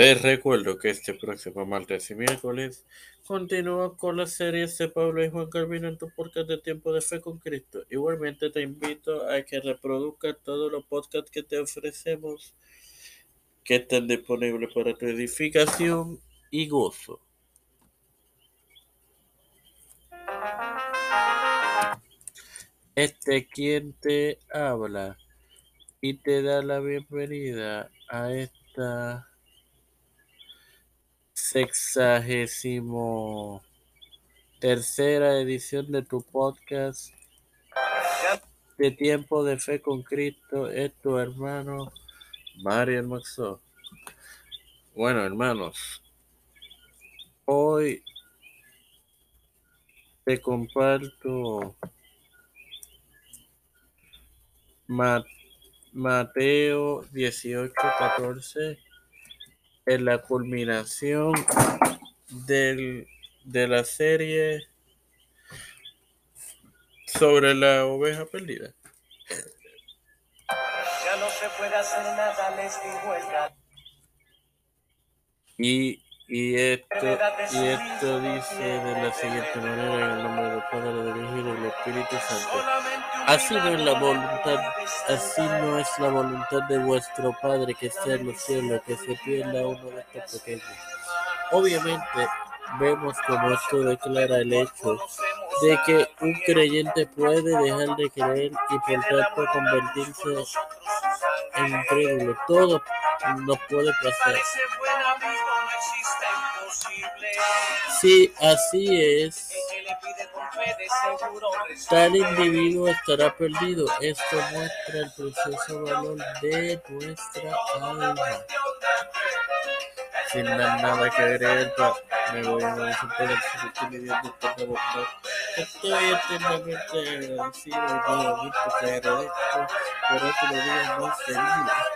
Te recuerdo que este próximo martes y miércoles continúa con las series de Pablo y Juan Calvino en tu podcast de Tiempo de Fe con Cristo. Igualmente te invito a que reproduzcas todos los podcasts que te ofrecemos que están disponibles para tu edificación y gozo. Este quien te habla y te da la bienvenida a esta sexagésimo tercera edición de tu podcast de Tiempo de Fe con Cristo es tu hermano Mario Maxo. Bueno, hermanos, hoy te comparto Mateo 18, 14 en la culminación del, de la serie sobre la oveja perdida. Ya no se puede hacer nada, les Y, y, esto, y esto dice de la siguiente manera en el nombre del Padre, del Hijo y del Espíritu Santo. Así no es la voluntad, así no es la voluntad de vuestro Padre que sea en los cielos, que se pierda uno de estos pequeños. Obviamente, vemos como esto declara el hecho de que un creyente puede dejar de creer y por tanto convertirse en incrédulo. Todo nos puede pasar. Si así es, Tal individuo estará perdido. Esto muestra el precioso valor de nuestra alma. Sin nada que agregar, me voy a presentar el sentimiento de bondad. Estoy eternamente agradecido y nuevamente te agradezco por otro día más vida,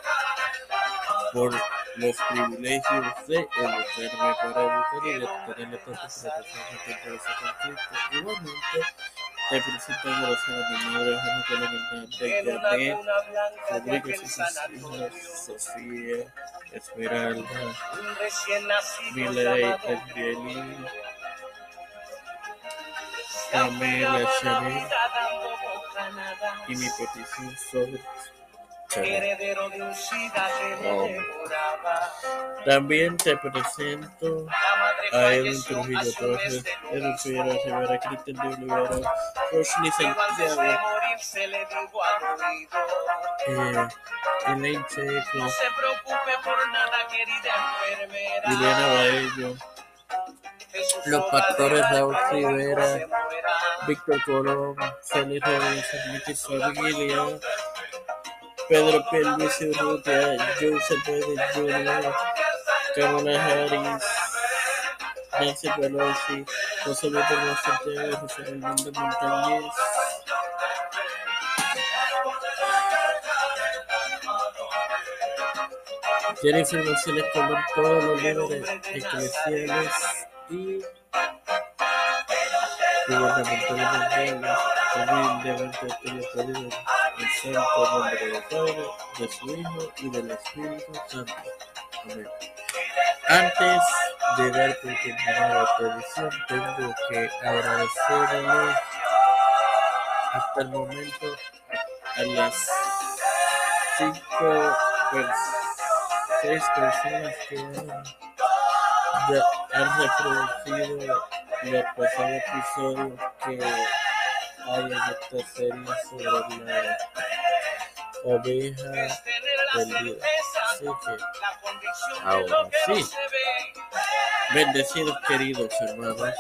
por los privilegios de para buscar y de tener la participación en el conflicto. Igualmente, te presento en oración a mi madre, Juana Colombiana, Janet, Rodríguez y sus hijas, Sofía, Esmeralda, Miley, Pamela, Chanel, y mi petición sobre heredero de un También te presento a Edwin Trujillo Torres, Edwin Figueroa Rivera, Cristian de Olivera, Rosny Santiago, eh, Elaine Checo, no se preocupe por nada, querida enfermera. Liliana Baello, los pastores Raúl Rivera, Víctor Colón, Félix Rodríguez, Michi Familia, Pedro Pierluisi Urrutia, Joseph Biden Jr., Harris, Nancy Pelosi, José de Santiago, José Raimundo Montañez, Jennifer González Colón, todos los líderes eclesiales y gubernamentales humildemente te lo pedimos en santo nombre del Padre, de su Hijo y del Espíritu Santo. Amén. Antes de dar por terminada la tradición, tengo que agradecerle hasta el momento a las cinco, seis personas que han, han reproducido los pasados episodios que hay en esta serie sobre la oveja perdida. Así que, ahora sí. Bendecidos queridos hermanos.